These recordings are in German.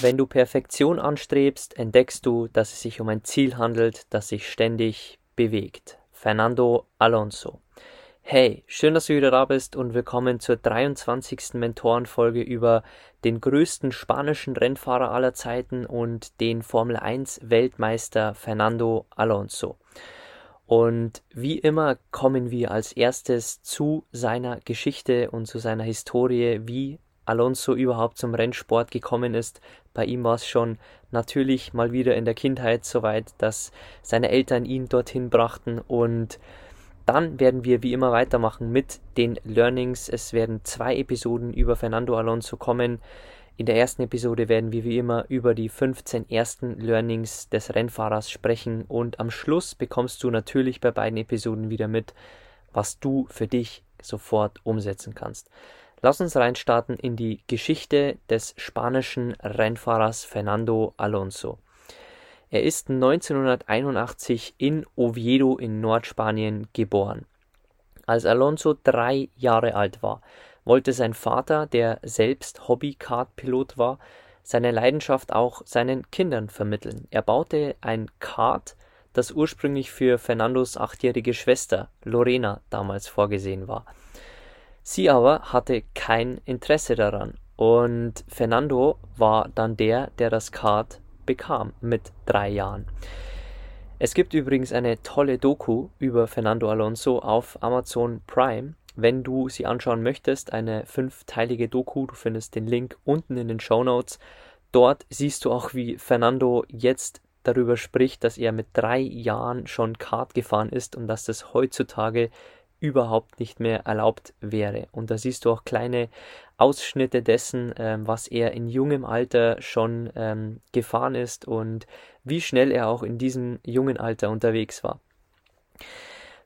Wenn du Perfektion anstrebst, entdeckst du, dass es sich um ein Ziel handelt, das sich ständig bewegt. Fernando Alonso. Hey, schön, dass du wieder da bist und willkommen zur 23. Mentorenfolge über den größten spanischen Rennfahrer aller Zeiten und den Formel 1 Weltmeister Fernando Alonso. Und wie immer kommen wir als erstes zu seiner Geschichte und zu seiner Historie, wie Alonso überhaupt zum Rennsport gekommen ist. Bei ihm war es schon natürlich mal wieder in der Kindheit soweit, dass seine Eltern ihn dorthin brachten und dann werden wir wie immer weitermachen mit den Learnings. Es werden zwei Episoden über Fernando Alonso kommen. In der ersten Episode werden wir wie immer über die 15 ersten Learnings des Rennfahrers sprechen und am Schluss bekommst du natürlich bei beiden Episoden wieder mit, was du für dich sofort umsetzen kannst. Lass uns reinstarten in die Geschichte des spanischen Rennfahrers Fernando Alonso. Er ist 1981 in Oviedo in Nordspanien geboren. Als Alonso drei Jahre alt war, wollte sein Vater, der selbst Hobby-Kart-Pilot war, seine Leidenschaft auch seinen Kindern vermitteln. Er baute ein Kart, das ursprünglich für Fernandos achtjährige Schwester Lorena damals vorgesehen war. Sie aber hatte kein Interesse daran und Fernando war dann der, der das Kart bekam mit drei Jahren. Es gibt übrigens eine tolle Doku über Fernando Alonso auf Amazon Prime. Wenn du sie anschauen möchtest, eine fünfteilige Doku, du findest den Link unten in den Show Notes. Dort siehst du auch, wie Fernando jetzt darüber spricht, dass er mit drei Jahren schon Kart gefahren ist und dass das heutzutage überhaupt nicht mehr erlaubt wäre. Und da siehst du auch kleine Ausschnitte dessen, ähm, was er in jungem Alter schon ähm, gefahren ist und wie schnell er auch in diesem jungen Alter unterwegs war.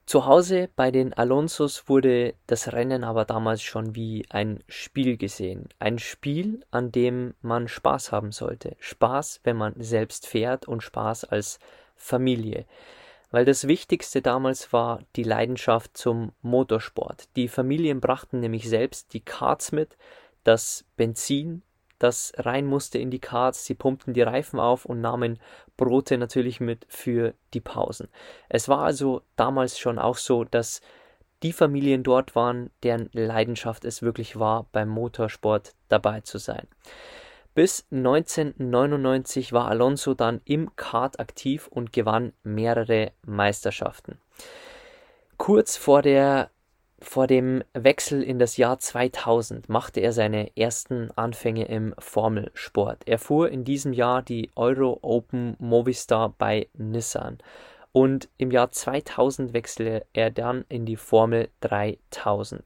Zu Hause bei den Alonsos wurde das Rennen aber damals schon wie ein Spiel gesehen. Ein Spiel, an dem man Spaß haben sollte. Spaß, wenn man selbst fährt und Spaß als Familie weil das Wichtigste damals war die Leidenschaft zum Motorsport. Die Familien brachten nämlich selbst die Karts mit, das Benzin, das rein musste in die Karts, sie pumpten die Reifen auf und nahmen Brote natürlich mit für die Pausen. Es war also damals schon auch so, dass die Familien dort waren, deren Leidenschaft es wirklich war, beim Motorsport dabei zu sein. Bis 1999 war Alonso dann im Kart aktiv und gewann mehrere Meisterschaften. Kurz vor, der, vor dem Wechsel in das Jahr 2000 machte er seine ersten Anfänge im Formelsport. Er fuhr in diesem Jahr die Euro Open Movistar bei Nissan und im Jahr 2000 wechselte er dann in die Formel 3000.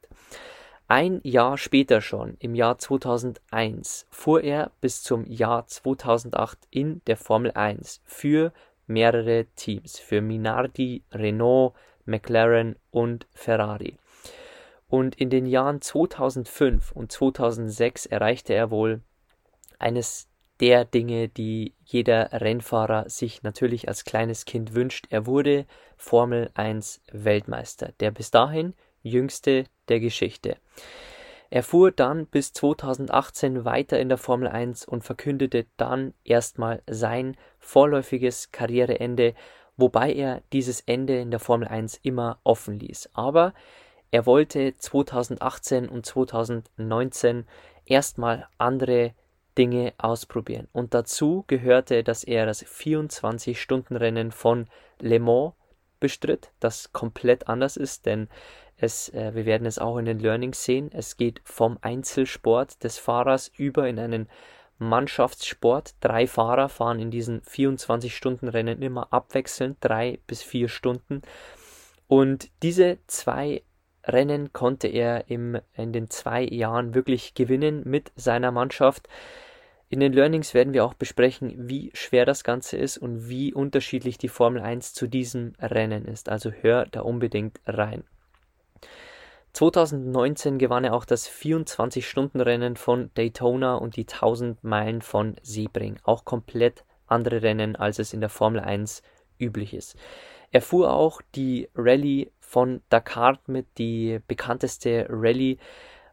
Ein Jahr später schon, im Jahr 2001, fuhr er bis zum Jahr 2008 in der Formel 1 für mehrere Teams, für Minardi, Renault, McLaren und Ferrari. Und in den Jahren 2005 und 2006 erreichte er wohl eines der Dinge, die jeder Rennfahrer sich natürlich als kleines Kind wünscht. Er wurde Formel 1 Weltmeister, der bis dahin jüngste der Geschichte. Er fuhr dann bis 2018 weiter in der Formel 1 und verkündete dann erstmal sein vorläufiges Karriereende, wobei er dieses Ende in der Formel 1 immer offen ließ. Aber er wollte 2018 und 2019 erstmal andere Dinge ausprobieren. Und dazu gehörte, dass er das 24-Stunden-Rennen von Le Mans bestritt, das komplett anders ist, denn Es, äh, wir werden es auch in den Learnings sehen. Es geht vom Einzelsport des Fahrers über in einen Mannschaftssport. Drei Fahrer fahren in diesen 24-Stunden-Rennen immer abwechselnd, drei bis vier Stunden. Und diese zwei Rennen konnte er im, in den zwei Jahren wirklich gewinnen mit seiner Mannschaft. In den Learnings werden wir auch besprechen, wie schwer das Ganze ist und wie unterschiedlich die Formel 1 zu diesem Rennen ist. Also hör da unbedingt rein. 2019 gewann er auch das 24-Stunden-Rennen von Daytona und die 1000 Meilen von Sebring. Auch komplett andere Rennen, als es in der Formel 1 üblich ist. Er fuhr auch die Rallye von Dakar mit, die bekannteste Rallye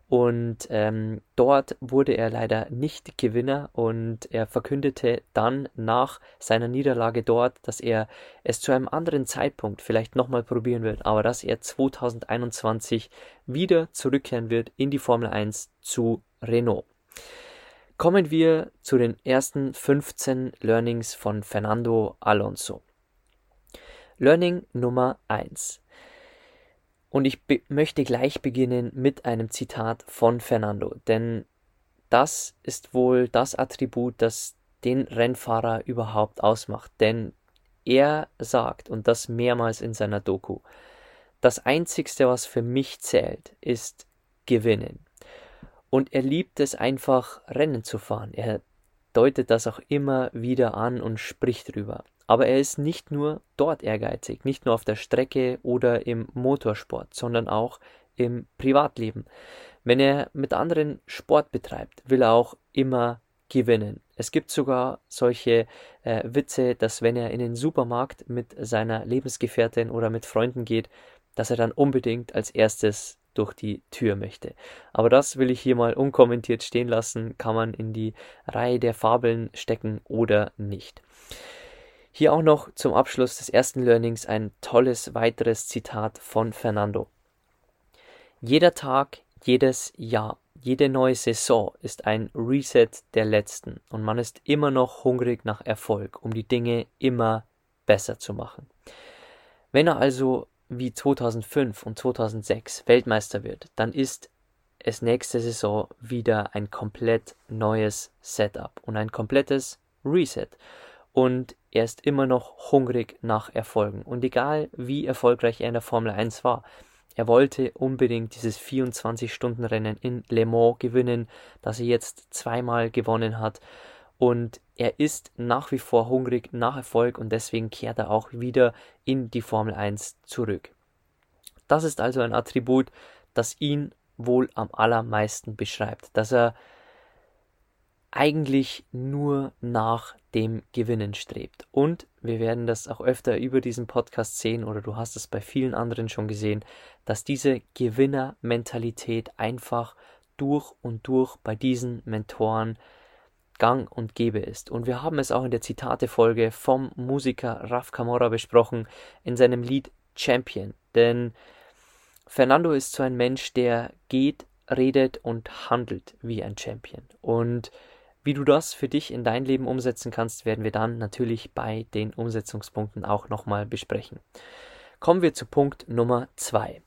und ähm, dort wurde er leider nicht Gewinner und er verkündete dann nach seiner Niederlage dort, dass er es zu einem anderen Zeitpunkt vielleicht nochmal probieren wird, aber dass er 2021 wieder zurückkehren wird in die Formel 1 zu Renault. Kommen wir zu den ersten 15 Learnings von Fernando Alonso. Learning Nummer 1. Und ich möchte gleich beginnen mit einem Zitat von Fernando, denn das ist wohl das Attribut, das den Rennfahrer überhaupt ausmacht. Denn er sagt, und das mehrmals in seiner Doku, das Einzigste, was für mich zählt, ist gewinnen. Und er liebt es einfach, Rennen zu fahren. Er deutet das auch immer wieder an und spricht drüber. Aber er ist nicht nur dort ehrgeizig, nicht nur auf der Strecke oder im Motorsport, sondern auch im Privatleben. Wenn er mit anderen Sport betreibt, will er auch immer gewinnen. Es gibt sogar solche äh, Witze, dass wenn er in den Supermarkt mit seiner Lebensgefährtin oder mit Freunden geht, dass er dann unbedingt als erstes durch die Tür möchte. Aber das will ich hier mal unkommentiert stehen lassen, kann man in die Reihe der Fabeln stecken oder nicht. Hier auch noch zum Abschluss des ersten Learnings ein tolles weiteres Zitat von Fernando. Jeder Tag, jedes Jahr, jede neue Saison ist ein Reset der letzten und man ist immer noch hungrig nach Erfolg, um die Dinge immer besser zu machen. Wenn er also wie 2005 und 2006 Weltmeister wird, dann ist es nächste Saison wieder ein komplett neues Setup und ein komplettes Reset und er ist immer noch hungrig nach Erfolgen. Und egal wie erfolgreich er in der Formel 1 war, er wollte unbedingt dieses 24-Stunden-Rennen in Le Mans gewinnen, das er jetzt zweimal gewonnen hat. Und er ist nach wie vor hungrig nach Erfolg und deswegen kehrt er auch wieder in die Formel 1 zurück. Das ist also ein Attribut, das ihn wohl am allermeisten beschreibt, dass er eigentlich nur nach dem Gewinnen strebt. Und wir werden das auch öfter über diesen Podcast sehen oder du hast es bei vielen anderen schon gesehen, dass diese Gewinnermentalität einfach durch und durch bei diesen Mentoren gang und gäbe ist. Und wir haben es auch in der Zitatefolge vom Musiker Raf Camora besprochen in seinem Lied Champion. Denn Fernando ist so ein Mensch, der geht, redet und handelt wie ein Champion. Und wie du das für dich in dein Leben umsetzen kannst, werden wir dann natürlich bei den Umsetzungspunkten auch nochmal besprechen. Kommen wir zu Punkt Nummer 2.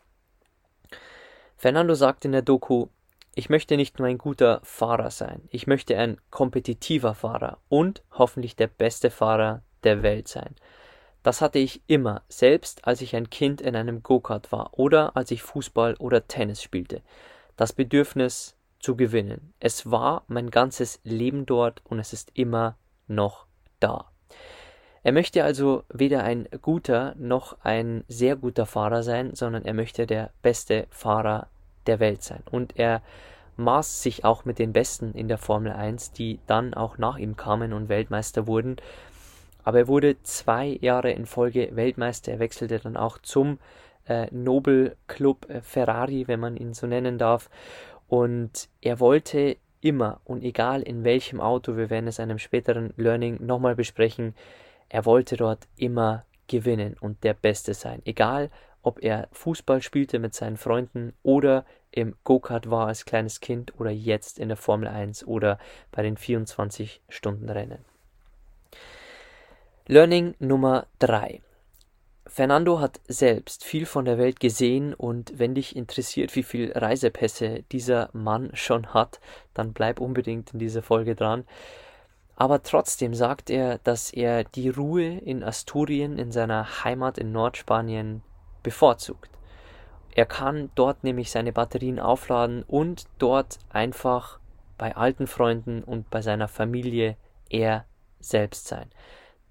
Fernando sagt in der Doku, ich möchte nicht nur ein guter Fahrer sein, ich möchte ein kompetitiver Fahrer und hoffentlich der beste Fahrer der Welt sein. Das hatte ich immer, selbst als ich ein Kind in einem Go-Kart war oder als ich Fußball oder Tennis spielte. Das Bedürfnis, zu gewinnen. Es war mein ganzes Leben dort und es ist immer noch da. Er möchte also weder ein guter noch ein sehr guter Fahrer sein, sondern er möchte der beste Fahrer der Welt sein. Und er maß sich auch mit den Besten in der Formel 1, die dann auch nach ihm kamen und Weltmeister wurden. Aber er wurde zwei Jahre in Folge Weltmeister. Er wechselte dann auch zum äh, Nobel Club äh, Ferrari, wenn man ihn so nennen darf. Und er wollte immer und egal in welchem Auto, wir werden es in einem späteren Learning nochmal besprechen, er wollte dort immer gewinnen und der Beste sein. Egal, ob er Fußball spielte mit seinen Freunden oder im Go-Kart war als kleines Kind oder jetzt in der Formel 1 oder bei den 24-Stunden-Rennen. Learning Nummer 3. Fernando hat selbst viel von der Welt gesehen und wenn dich interessiert, wie viel Reisepässe dieser Mann schon hat, dann bleib unbedingt in dieser Folge dran. Aber trotzdem sagt er, dass er die Ruhe in Asturien, in seiner Heimat in Nordspanien, bevorzugt. Er kann dort nämlich seine Batterien aufladen und dort einfach bei alten Freunden und bei seiner Familie er selbst sein.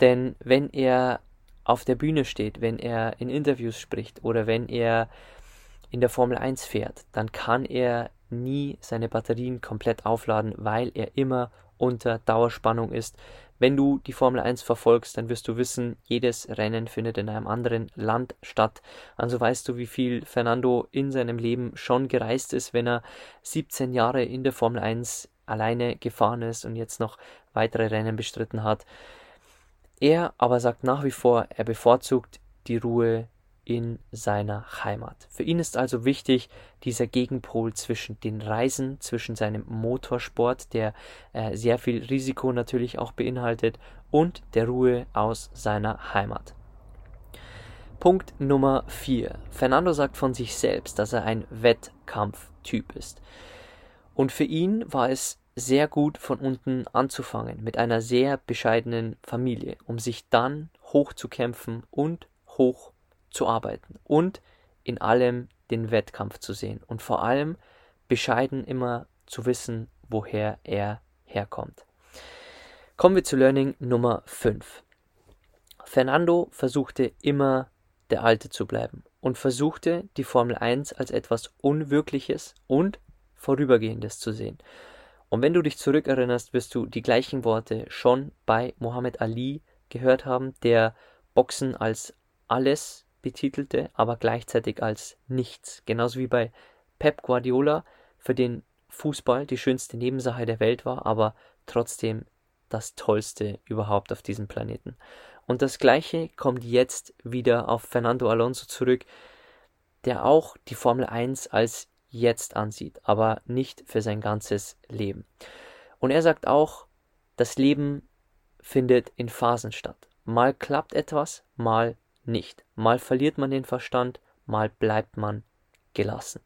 Denn wenn er auf der Bühne steht, wenn er in Interviews spricht oder wenn er in der Formel 1 fährt, dann kann er nie seine Batterien komplett aufladen, weil er immer unter Dauerspannung ist. Wenn du die Formel 1 verfolgst, dann wirst du wissen, jedes Rennen findet in einem anderen Land statt. Also weißt du, wie viel Fernando in seinem Leben schon gereist ist, wenn er 17 Jahre in der Formel 1 alleine gefahren ist und jetzt noch weitere Rennen bestritten hat. Er aber sagt nach wie vor, er bevorzugt die Ruhe in seiner Heimat. Für ihn ist also wichtig dieser Gegenpol zwischen den Reisen, zwischen seinem Motorsport, der äh, sehr viel Risiko natürlich auch beinhaltet, und der Ruhe aus seiner Heimat. Punkt Nummer 4. Fernando sagt von sich selbst, dass er ein Wettkampftyp ist. Und für ihn war es sehr gut von unten anzufangen, mit einer sehr bescheidenen Familie, um sich dann hochzukämpfen und hoch zu arbeiten und in allem den Wettkampf zu sehen und vor allem bescheiden immer zu wissen, woher er herkommt. Kommen wir zu Learning Nummer 5. Fernando versuchte immer der Alte zu bleiben und versuchte die Formel 1 als etwas Unwirkliches und Vorübergehendes zu sehen. Und wenn du dich zurückerinnerst, wirst du die gleichen Worte schon bei Muhammad Ali gehört haben, der Boxen als alles betitelte, aber gleichzeitig als nichts. Genauso wie bei Pep Guardiola, für den Fußball die schönste Nebensache der Welt war, aber trotzdem das Tollste überhaupt auf diesem Planeten. Und das Gleiche kommt jetzt wieder auf Fernando Alonso zurück, der auch die Formel 1 als jetzt ansieht, aber nicht für sein ganzes Leben. Und er sagt auch, das Leben findet in Phasen statt. Mal klappt etwas, mal nicht. Mal verliert man den Verstand, mal bleibt man gelassen.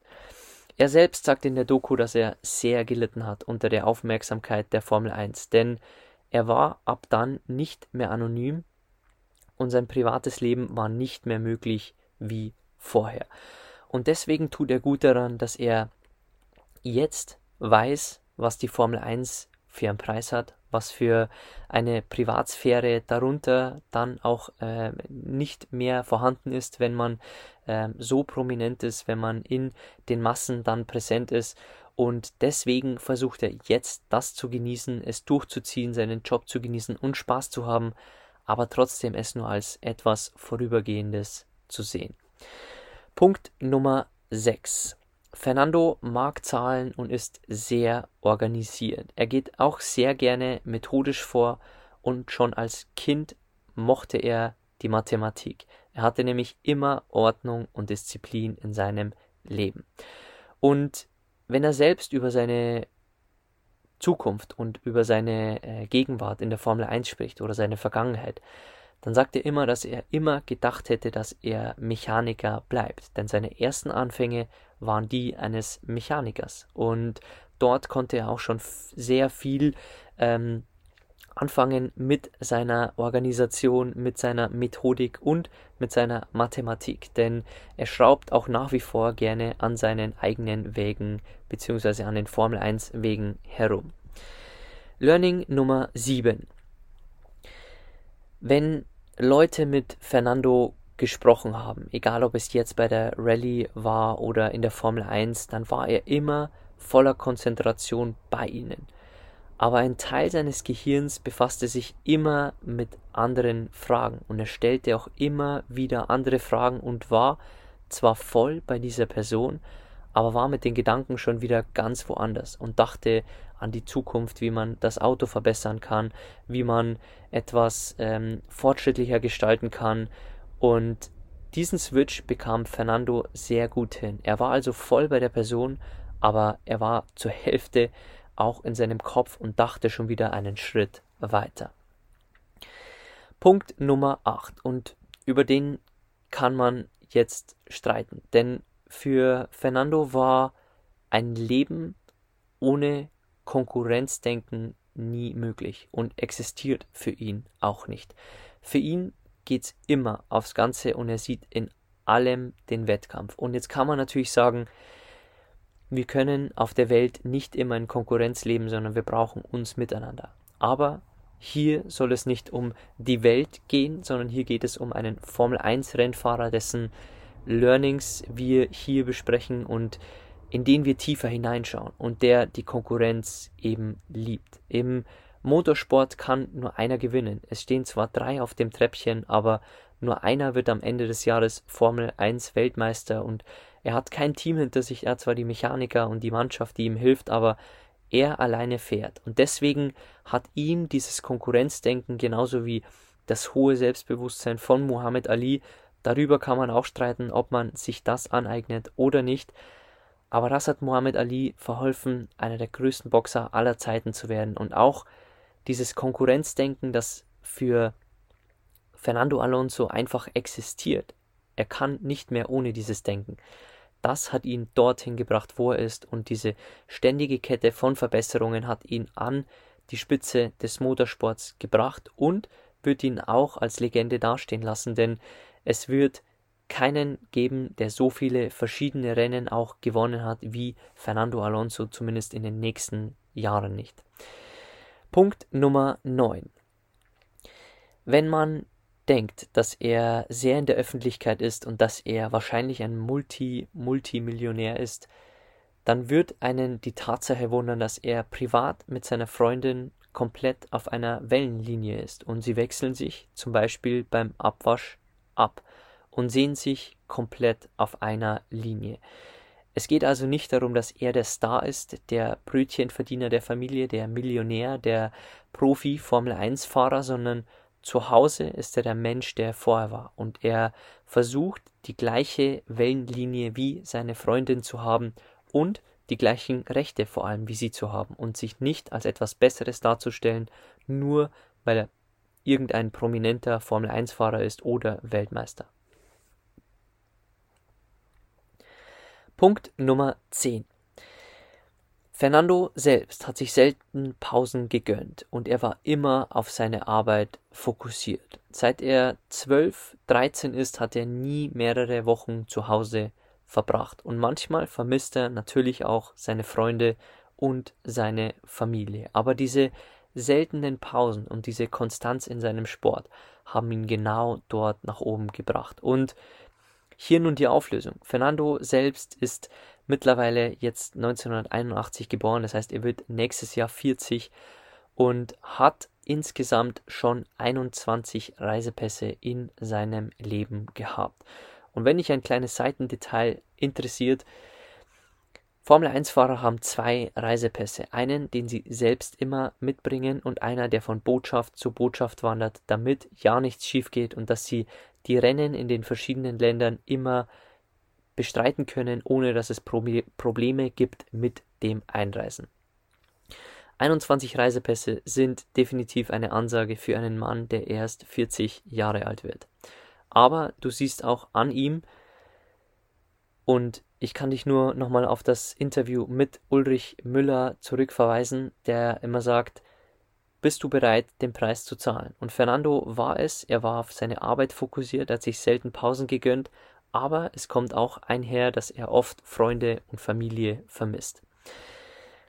Er selbst sagt in der Doku, dass er sehr gelitten hat unter der Aufmerksamkeit der Formel 1, denn er war ab dann nicht mehr anonym und sein privates Leben war nicht mehr möglich wie vorher. Und deswegen tut er gut daran, dass er jetzt weiß, was die Formel 1 für einen Preis hat, was für eine Privatsphäre darunter dann auch äh, nicht mehr vorhanden ist, wenn man äh, so prominent ist, wenn man in den Massen dann präsent ist. Und deswegen versucht er jetzt das zu genießen, es durchzuziehen, seinen Job zu genießen und Spaß zu haben, aber trotzdem es nur als etwas Vorübergehendes zu sehen. Punkt Nummer 6. Fernando mag Zahlen und ist sehr organisiert. Er geht auch sehr gerne methodisch vor und schon als Kind mochte er die Mathematik. Er hatte nämlich immer Ordnung und Disziplin in seinem Leben. Und wenn er selbst über seine Zukunft und über seine äh, Gegenwart in der Formel 1 spricht oder seine Vergangenheit, dann sagt er immer, dass er immer gedacht hätte, dass er Mechaniker bleibt. Denn seine ersten Anfänge waren die eines Mechanikers. Und dort konnte er auch schon sehr viel ähm, anfangen mit seiner Organisation, mit seiner Methodik und mit seiner Mathematik. Denn er schraubt auch nach wie vor gerne an seinen eigenen Wegen bzw. an den Formel 1 Wegen herum. Learning Nummer 7. Wenn Leute mit Fernando gesprochen haben, egal ob es jetzt bei der Rallye war oder in der Formel 1, dann war er immer voller Konzentration bei ihnen. Aber ein Teil seines Gehirns befasste sich immer mit anderen Fragen und er stellte auch immer wieder andere Fragen und war zwar voll bei dieser Person, aber war mit den Gedanken schon wieder ganz woanders und dachte an die Zukunft, wie man das Auto verbessern kann, wie man etwas ähm, fortschrittlicher gestalten kann. Und diesen Switch bekam Fernando sehr gut hin. Er war also voll bei der Person, aber er war zur Hälfte auch in seinem Kopf und dachte schon wieder einen Schritt weiter. Punkt Nummer 8 und über den kann man jetzt streiten. Denn für Fernando war ein Leben ohne Konkurrenzdenken nie möglich und existiert für ihn auch nicht. Für ihn geht es immer aufs Ganze und er sieht in allem den Wettkampf. Und jetzt kann man natürlich sagen, wir können auf der Welt nicht immer in Konkurrenz leben, sondern wir brauchen uns miteinander. Aber hier soll es nicht um die Welt gehen, sondern hier geht es um einen Formel 1 Rennfahrer, dessen Learnings wir hier besprechen und in den wir tiefer hineinschauen und der die Konkurrenz eben liebt. Im Motorsport kann nur einer gewinnen. Es stehen zwar drei auf dem Treppchen, aber nur einer wird am Ende des Jahres Formel 1 Weltmeister und er hat kein Team hinter sich, er hat zwar die Mechaniker und die Mannschaft, die ihm hilft, aber er alleine fährt. Und deswegen hat ihm dieses Konkurrenzdenken genauso wie das hohe Selbstbewusstsein von Muhammad Ali, darüber kann man auch streiten, ob man sich das aneignet oder nicht, aber das hat Muhammad Ali verholfen, einer der größten Boxer aller Zeiten zu werden. Und auch dieses Konkurrenzdenken, das für Fernando Alonso einfach existiert. Er kann nicht mehr ohne dieses Denken. Das hat ihn dorthin gebracht, wo er ist, und diese ständige Kette von Verbesserungen hat ihn an die Spitze des Motorsports gebracht und wird ihn auch als Legende dastehen lassen, denn es wird keinen geben, der so viele verschiedene Rennen auch gewonnen hat wie Fernando Alonso, zumindest in den nächsten Jahren nicht. Punkt Nummer 9. Wenn man denkt, dass er sehr in der Öffentlichkeit ist und dass er wahrscheinlich ein Multi-Multimillionär ist, dann wird einen die Tatsache wundern, dass er privat mit seiner Freundin komplett auf einer Wellenlinie ist und sie wechseln sich zum Beispiel beim Abwasch ab und sehen sich komplett auf einer Linie. Es geht also nicht darum, dass er der Star ist, der Brötchenverdiener der Familie, der Millionär, der Profi Formel 1 Fahrer, sondern zu Hause ist er der Mensch, der vorher war und er versucht die gleiche Wellenlinie wie seine Freundin zu haben und die gleichen Rechte vor allem wie sie zu haben und sich nicht als etwas Besseres darzustellen, nur weil er irgendein prominenter Formel 1 Fahrer ist oder Weltmeister. Punkt Nummer 10. Fernando selbst hat sich selten Pausen gegönnt und er war immer auf seine Arbeit fokussiert. Seit er 12, 13 ist, hat er nie mehrere Wochen zu Hause verbracht und manchmal vermisst er natürlich auch seine Freunde und seine Familie. Aber diese seltenen Pausen und diese Konstanz in seinem Sport haben ihn genau dort nach oben gebracht. Und hier nun die Auflösung. Fernando selbst ist mittlerweile jetzt 1981 geboren, das heißt, er wird nächstes Jahr 40 und hat insgesamt schon 21 Reisepässe in seinem Leben gehabt. Und wenn dich ein kleines Seitendetail interessiert, Formel-1-Fahrer haben zwei Reisepässe. Einen, den sie selbst immer mitbringen und einer, der von Botschaft zu Botschaft wandert, damit ja nichts schief geht und dass sie die Rennen in den verschiedenen Ländern immer bestreiten können, ohne dass es Probleme gibt mit dem Einreisen. 21 Reisepässe sind definitiv eine Ansage für einen Mann, der erst 40 Jahre alt wird. Aber du siehst auch an ihm, und ich kann dich nur nochmal auf das Interview mit Ulrich Müller zurückverweisen, der immer sagt, bist du bereit, den Preis zu zahlen? Und Fernando war es, er war auf seine Arbeit fokussiert, hat sich selten Pausen gegönnt, aber es kommt auch einher, dass er oft Freunde und Familie vermisst.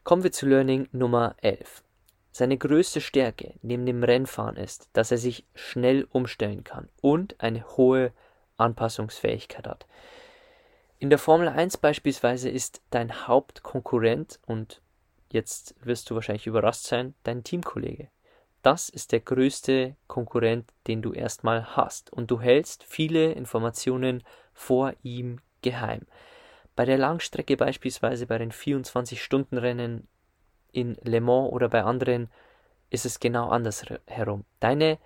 Kommen wir zu Learning Nummer 11. Seine größte Stärke neben dem Rennfahren ist, dass er sich schnell umstellen kann und eine hohe Anpassungsfähigkeit hat. In der Formel 1 beispielsweise ist dein Hauptkonkurrent und jetzt wirst du wahrscheinlich überrascht sein, dein Teamkollege. Das ist der größte Konkurrent, den du erstmal hast und du hältst viele Informationen vor ihm geheim. Bei der Langstrecke beispielsweise bei den 24-Stunden-Rennen in Le Mans oder bei anderen ist es genau andersherum. Deine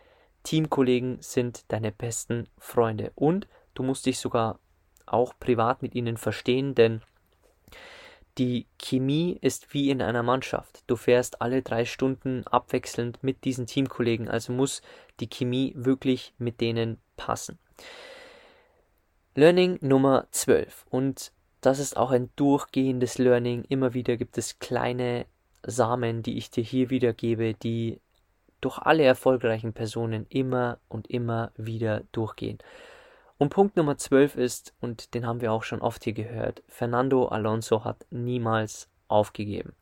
Teamkollegen sind deine besten Freunde und du musst dich sogar auch privat mit ihnen verstehen, denn die Chemie ist wie in einer Mannschaft. Du fährst alle drei Stunden abwechselnd mit diesen Teamkollegen, also muss die Chemie wirklich mit denen passen. Learning Nummer 12 und das ist auch ein durchgehendes Learning. Immer wieder gibt es kleine Samen, die ich dir hier wiedergebe, die durch alle erfolgreichen Personen immer und immer wieder durchgehen. Und Punkt Nummer 12 ist, und den haben wir auch schon oft hier gehört, Fernando Alonso hat niemals aufgegeben.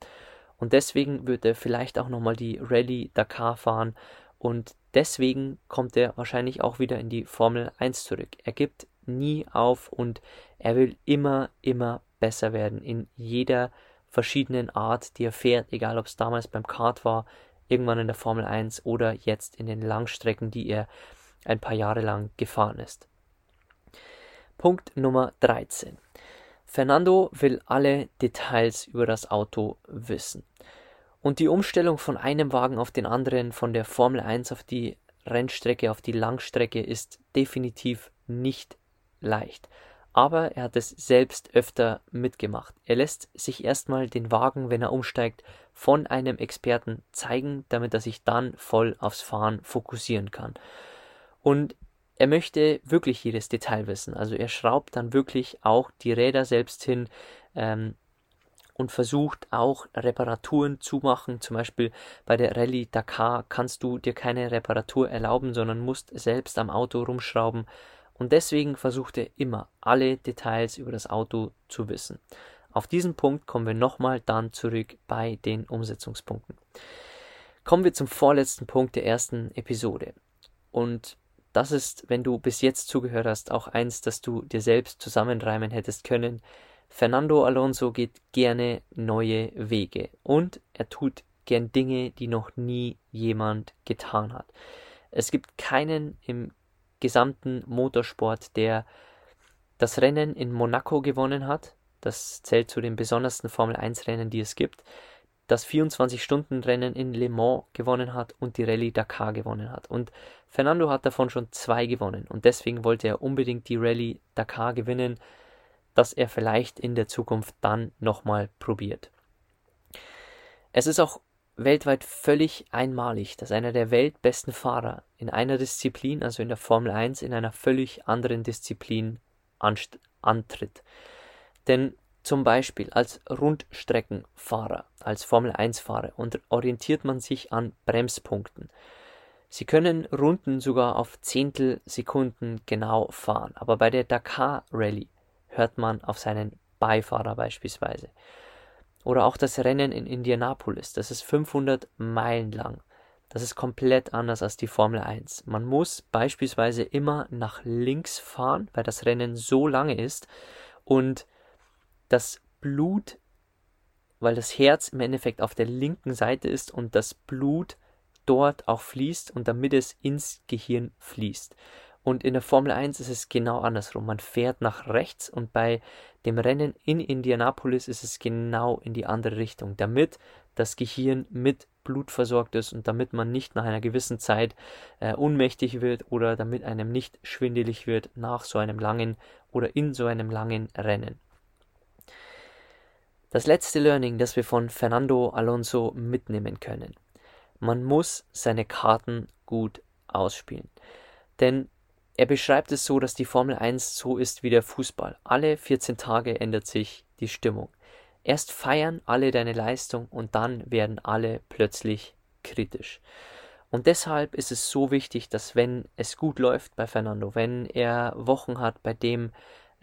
Und deswegen wird er vielleicht auch nochmal die Rallye Dakar fahren und deswegen kommt er wahrscheinlich auch wieder in die Formel 1 zurück. Er gibt nie auf und er will immer, immer besser werden in jeder verschiedenen Art, die er fährt, egal ob es damals beim Kart war, irgendwann in der Formel 1 oder jetzt in den Langstrecken, die er ein paar Jahre lang gefahren ist. Punkt Nummer 13. Fernando will alle Details über das Auto wissen. Und die Umstellung von einem Wagen auf den anderen, von der Formel 1 auf die Rennstrecke, auf die Langstrecke, ist definitiv nicht leicht. Aber er hat es selbst öfter mitgemacht. Er lässt sich erstmal den Wagen, wenn er umsteigt, von einem Experten zeigen, damit er sich dann voll aufs Fahren fokussieren kann. Und er möchte wirklich jedes Detail wissen. Also er schraubt dann wirklich auch die Räder selbst hin ähm, und versucht auch Reparaturen zu machen. Zum Beispiel bei der Rallye Dakar kannst du dir keine Reparatur erlauben, sondern musst selbst am Auto rumschrauben. Und deswegen versucht er immer alle Details über das Auto zu wissen. Auf diesen Punkt kommen wir nochmal dann zurück bei den Umsetzungspunkten. Kommen wir zum vorletzten Punkt der ersten Episode. Und das ist, wenn du bis jetzt zugehört hast, auch eins, das du dir selbst zusammenreimen hättest können. Fernando Alonso geht gerne neue Wege und er tut gern Dinge, die noch nie jemand getan hat. Es gibt keinen im gesamten Motorsport, der das Rennen in Monaco gewonnen hat. Das zählt zu den besondersten Formel 1 Rennen, die es gibt das 24-Stunden-Rennen in Le Mans gewonnen hat und die Rallye Dakar gewonnen hat. Und Fernando hat davon schon zwei gewonnen und deswegen wollte er unbedingt die Rallye Dakar gewinnen, dass er vielleicht in der Zukunft dann nochmal probiert. Es ist auch weltweit völlig einmalig, dass einer der weltbesten Fahrer in einer Disziplin, also in der Formel 1, in einer völlig anderen Disziplin antritt. Denn zum Beispiel als Rundstreckenfahrer, als Formel-1-Fahrer orientiert man sich an Bremspunkten. Sie können Runden sogar auf Zehntelsekunden genau fahren, aber bei der Dakar Rallye hört man auf seinen Beifahrer beispielsweise. Oder auch das Rennen in Indianapolis, das ist 500 Meilen lang. Das ist komplett anders als die Formel 1. Man muss beispielsweise immer nach links fahren, weil das Rennen so lange ist und das Blut, weil das Herz im Endeffekt auf der linken Seite ist und das Blut dort auch fließt und damit es ins Gehirn fließt. Und in der Formel 1 ist es genau andersrum. Man fährt nach rechts und bei dem Rennen in Indianapolis ist es genau in die andere Richtung, damit das Gehirn mit Blut versorgt ist und damit man nicht nach einer gewissen Zeit äh, ohnmächtig wird oder damit einem nicht schwindelig wird nach so einem langen oder in so einem langen Rennen. Das letzte Learning, das wir von Fernando Alonso mitnehmen können. Man muss seine Karten gut ausspielen. Denn er beschreibt es so, dass die Formel 1 so ist wie der Fußball. Alle 14 Tage ändert sich die Stimmung. Erst feiern alle deine Leistung und dann werden alle plötzlich kritisch. Und deshalb ist es so wichtig, dass wenn es gut läuft bei Fernando, wenn er Wochen hat, bei dem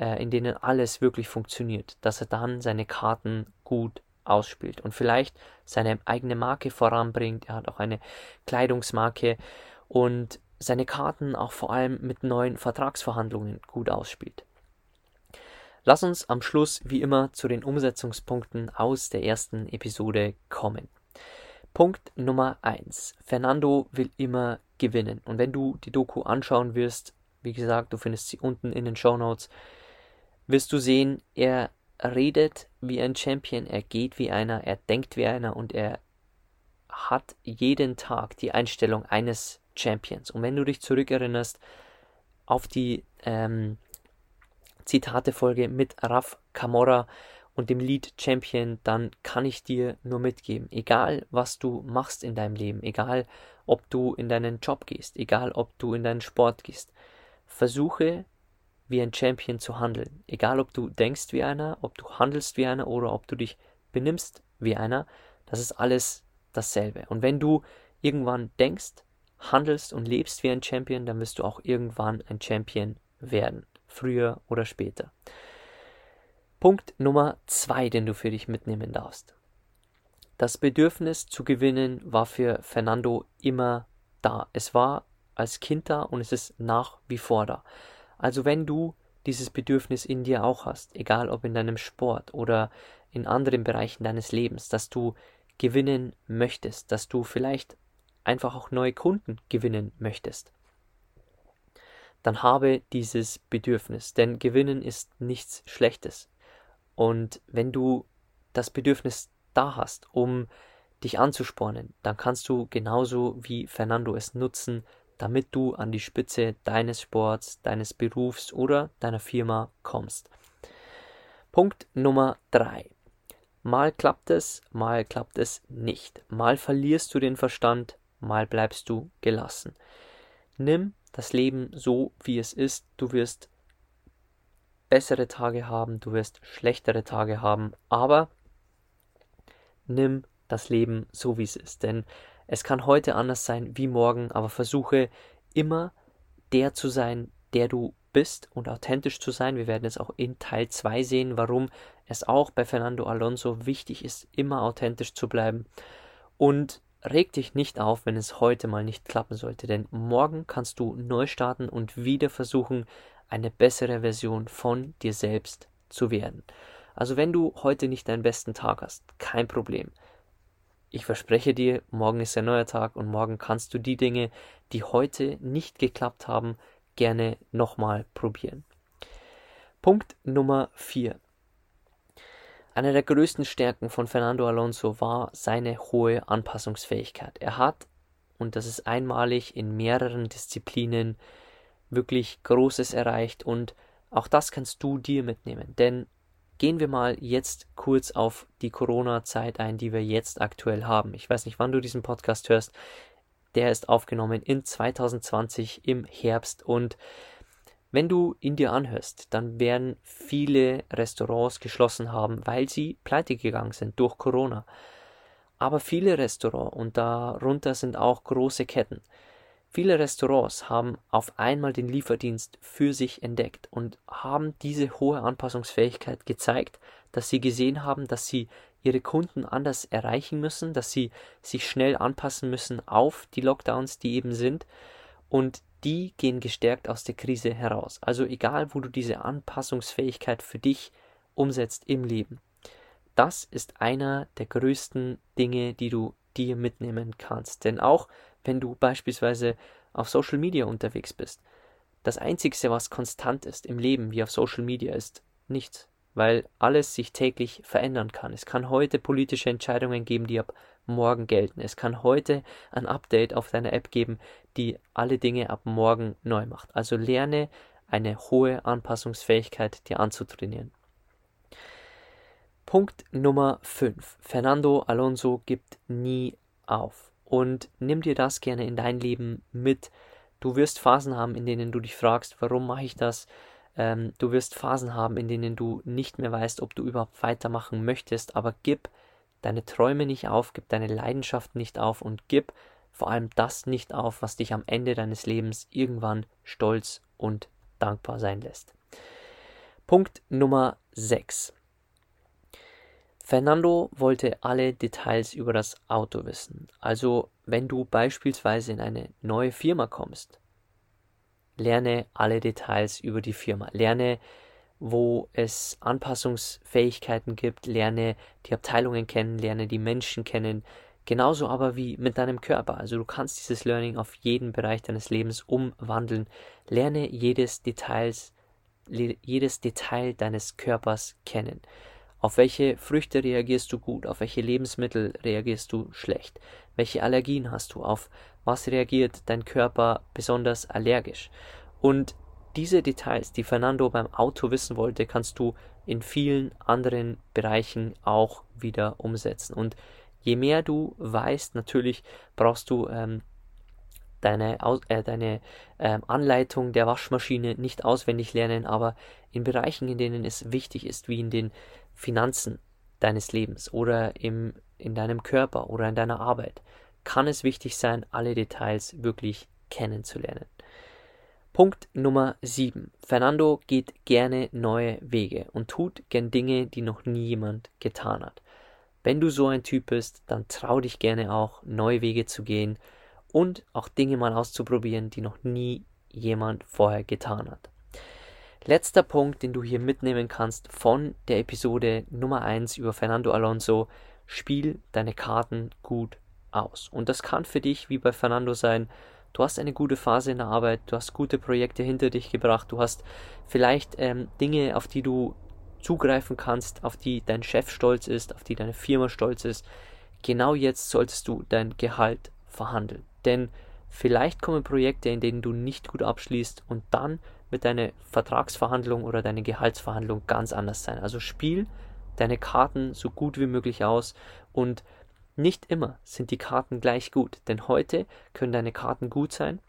äh, in denen alles wirklich funktioniert, dass er dann seine Karten gut ausspielt und vielleicht seine eigene Marke voranbringt. Er hat auch eine Kleidungsmarke und seine Karten auch vor allem mit neuen Vertragsverhandlungen gut ausspielt. Lass uns am Schluss wie immer zu den Umsetzungspunkten aus der ersten Episode kommen. Punkt Nummer 1. Fernando will immer gewinnen. Und wenn du die Doku anschauen wirst, wie gesagt, du findest sie unten in den Show Notes, wirst du sehen, er redet wie ein Champion, er geht wie einer, er denkt wie einer und er hat jeden Tag die Einstellung eines Champions. Und wenn du dich zurückerinnerst auf die ähm, Zitatefolge mit Raf Camorra und dem Lied Champion, dann kann ich dir nur mitgeben, egal was du machst in deinem Leben, egal ob du in deinen Job gehst, egal ob du in deinen Sport gehst, versuche wie ein Champion zu handeln. Egal, ob du denkst wie einer, ob du handelst wie einer oder ob du dich benimmst wie einer, das ist alles dasselbe. Und wenn du irgendwann denkst, handelst und lebst wie ein Champion, dann wirst du auch irgendwann ein Champion werden. Früher oder später. Punkt Nummer zwei, den du für dich mitnehmen darfst. Das Bedürfnis zu gewinnen war für Fernando immer da. Es war als Kind da und es ist nach wie vor da. Also wenn du dieses Bedürfnis in dir auch hast, egal ob in deinem Sport oder in anderen Bereichen deines Lebens, dass du gewinnen möchtest, dass du vielleicht einfach auch neue Kunden gewinnen möchtest, dann habe dieses Bedürfnis, denn gewinnen ist nichts Schlechtes. Und wenn du das Bedürfnis da hast, um dich anzuspornen, dann kannst du genauso wie Fernando es nutzen, damit du an die Spitze deines Sports, deines Berufs oder deiner Firma kommst. Punkt Nummer drei. Mal klappt es, mal klappt es nicht. Mal verlierst du den Verstand, mal bleibst du gelassen. Nimm das Leben so, wie es ist. Du wirst bessere Tage haben, du wirst schlechtere Tage haben, aber nimm das Leben so, wie es ist. Denn es kann heute anders sein wie morgen, aber versuche immer der zu sein, der du bist und authentisch zu sein. Wir werden es auch in Teil 2 sehen, warum es auch bei Fernando Alonso wichtig ist, immer authentisch zu bleiben. Und reg dich nicht auf, wenn es heute mal nicht klappen sollte, denn morgen kannst du neu starten und wieder versuchen, eine bessere Version von dir selbst zu werden. Also wenn du heute nicht deinen besten Tag hast, kein Problem. Ich verspreche dir, morgen ist ein neuer Tag und morgen kannst du die Dinge, die heute nicht geklappt haben, gerne nochmal probieren. Punkt Nummer 4. Eine der größten Stärken von Fernando Alonso war seine hohe Anpassungsfähigkeit. Er hat, und das ist einmalig in mehreren Disziplinen, wirklich Großes erreicht und auch das kannst du dir mitnehmen. Denn Gehen wir mal jetzt kurz auf die Corona-Zeit ein, die wir jetzt aktuell haben. Ich weiß nicht, wann du diesen Podcast hörst. Der ist aufgenommen in 2020 im Herbst und wenn du ihn dir anhörst, dann werden viele Restaurants geschlossen haben, weil sie pleite gegangen sind durch Corona. Aber viele Restaurants und darunter sind auch große Ketten Viele Restaurants haben auf einmal den Lieferdienst für sich entdeckt und haben diese hohe Anpassungsfähigkeit gezeigt, dass sie gesehen haben, dass sie ihre Kunden anders erreichen müssen, dass sie sich schnell anpassen müssen auf die Lockdowns, die eben sind und die gehen gestärkt aus der Krise heraus. Also egal, wo du diese Anpassungsfähigkeit für dich umsetzt im Leben. Das ist einer der größten Dinge, die du dir mitnehmen kannst. Denn auch wenn du beispielsweise auf Social Media unterwegs bist. Das Einzige, was konstant ist im Leben wie auf Social Media, ist nichts, weil alles sich täglich verändern kann. Es kann heute politische Entscheidungen geben, die ab morgen gelten. Es kann heute ein Update auf deiner App geben, die alle Dinge ab morgen neu macht. Also lerne eine hohe Anpassungsfähigkeit dir anzutrainieren. Punkt Nummer 5. Fernando Alonso gibt nie auf und nimm dir das gerne in dein Leben mit. Du wirst Phasen haben, in denen du dich fragst, warum mache ich das? Ähm, du wirst Phasen haben, in denen du nicht mehr weißt, ob du überhaupt weitermachen möchtest, aber gib deine Träume nicht auf, gib deine Leidenschaft nicht auf und gib vor allem das nicht auf, was dich am Ende deines Lebens irgendwann stolz und dankbar sein lässt. Punkt Nummer 6. Fernando wollte alle Details über das Auto wissen. Also, wenn du beispielsweise in eine neue Firma kommst, lerne alle Details über die Firma. Lerne, wo es Anpassungsfähigkeiten gibt, lerne die Abteilungen kennen, lerne die Menschen kennen, genauso aber wie mit deinem Körper. Also du kannst dieses Learning auf jeden Bereich deines Lebens umwandeln. Lerne jedes Details, jedes Detail deines Körpers kennen. Auf welche Früchte reagierst du gut? Auf welche Lebensmittel reagierst du schlecht? Welche Allergien hast du? Auf was reagiert dein Körper besonders allergisch? Und diese Details, die Fernando beim Auto wissen wollte, kannst du in vielen anderen Bereichen auch wieder umsetzen. Und je mehr du weißt, natürlich brauchst du ähm, deine, äh, deine äh, Anleitung der Waschmaschine nicht auswendig lernen, aber in Bereichen, in denen es wichtig ist, wie in den Finanzen deines Lebens oder im, in deinem Körper oder in deiner Arbeit, kann es wichtig sein, alle Details wirklich kennenzulernen. Punkt Nummer 7. Fernando geht gerne neue Wege und tut gern Dinge, die noch nie jemand getan hat. Wenn du so ein Typ bist, dann trau dich gerne auch, neue Wege zu gehen und auch Dinge mal auszuprobieren, die noch nie jemand vorher getan hat. Letzter Punkt, den du hier mitnehmen kannst von der Episode Nummer 1 über Fernando Alonso, spiel deine Karten gut aus. Und das kann für dich wie bei Fernando sein, du hast eine gute Phase in der Arbeit, du hast gute Projekte hinter dich gebracht, du hast vielleicht ähm, Dinge, auf die du zugreifen kannst, auf die dein Chef stolz ist, auf die deine Firma stolz ist. Genau jetzt solltest du dein Gehalt verhandeln. Denn vielleicht kommen Projekte, in denen du nicht gut abschließt und dann wird deine Vertragsverhandlung oder deine Gehaltsverhandlung ganz anders sein. Also spiel deine Karten so gut wie möglich aus und nicht immer sind die Karten gleich gut, denn heute können deine Karten gut sein,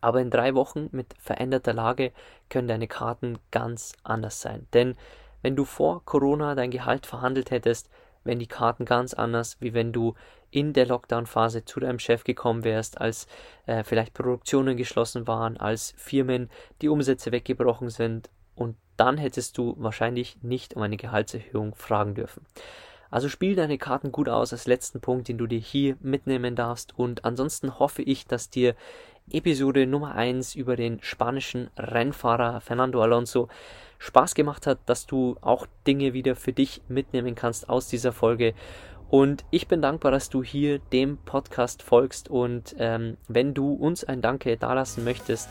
aber in drei Wochen mit veränderter Lage können deine Karten ganz anders sein. Denn wenn du vor Corona dein Gehalt verhandelt hättest, wären die Karten ganz anders, wie wenn du in der Lockdown-Phase zu deinem Chef gekommen wärst, als äh, vielleicht Produktionen geschlossen waren, als Firmen die Umsätze weggebrochen sind und dann hättest du wahrscheinlich nicht um eine Gehaltserhöhung fragen dürfen. Also spiel deine Karten gut aus als letzten Punkt, den du dir hier mitnehmen darfst. Und ansonsten hoffe ich, dass dir Episode Nummer 1 über den spanischen Rennfahrer Fernando Alonso Spaß gemacht hat, dass du auch Dinge wieder für dich mitnehmen kannst aus dieser Folge. Und ich bin dankbar, dass du hier dem Podcast folgst. Und ähm, wenn du uns ein Danke dalassen möchtest,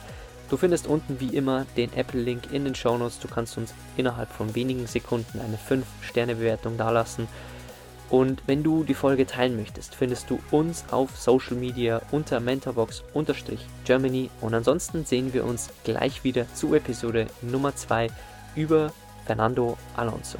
du findest unten wie immer den Apple-Link in den Show Notes. Du kannst uns innerhalb von wenigen Sekunden eine 5-Sterne-Bewertung dalassen. Und wenn du die Folge teilen möchtest, findest du uns auf Social Media unter mentorbox-germany. Und ansonsten sehen wir uns gleich wieder zu Episode Nummer 2 über Fernando Alonso.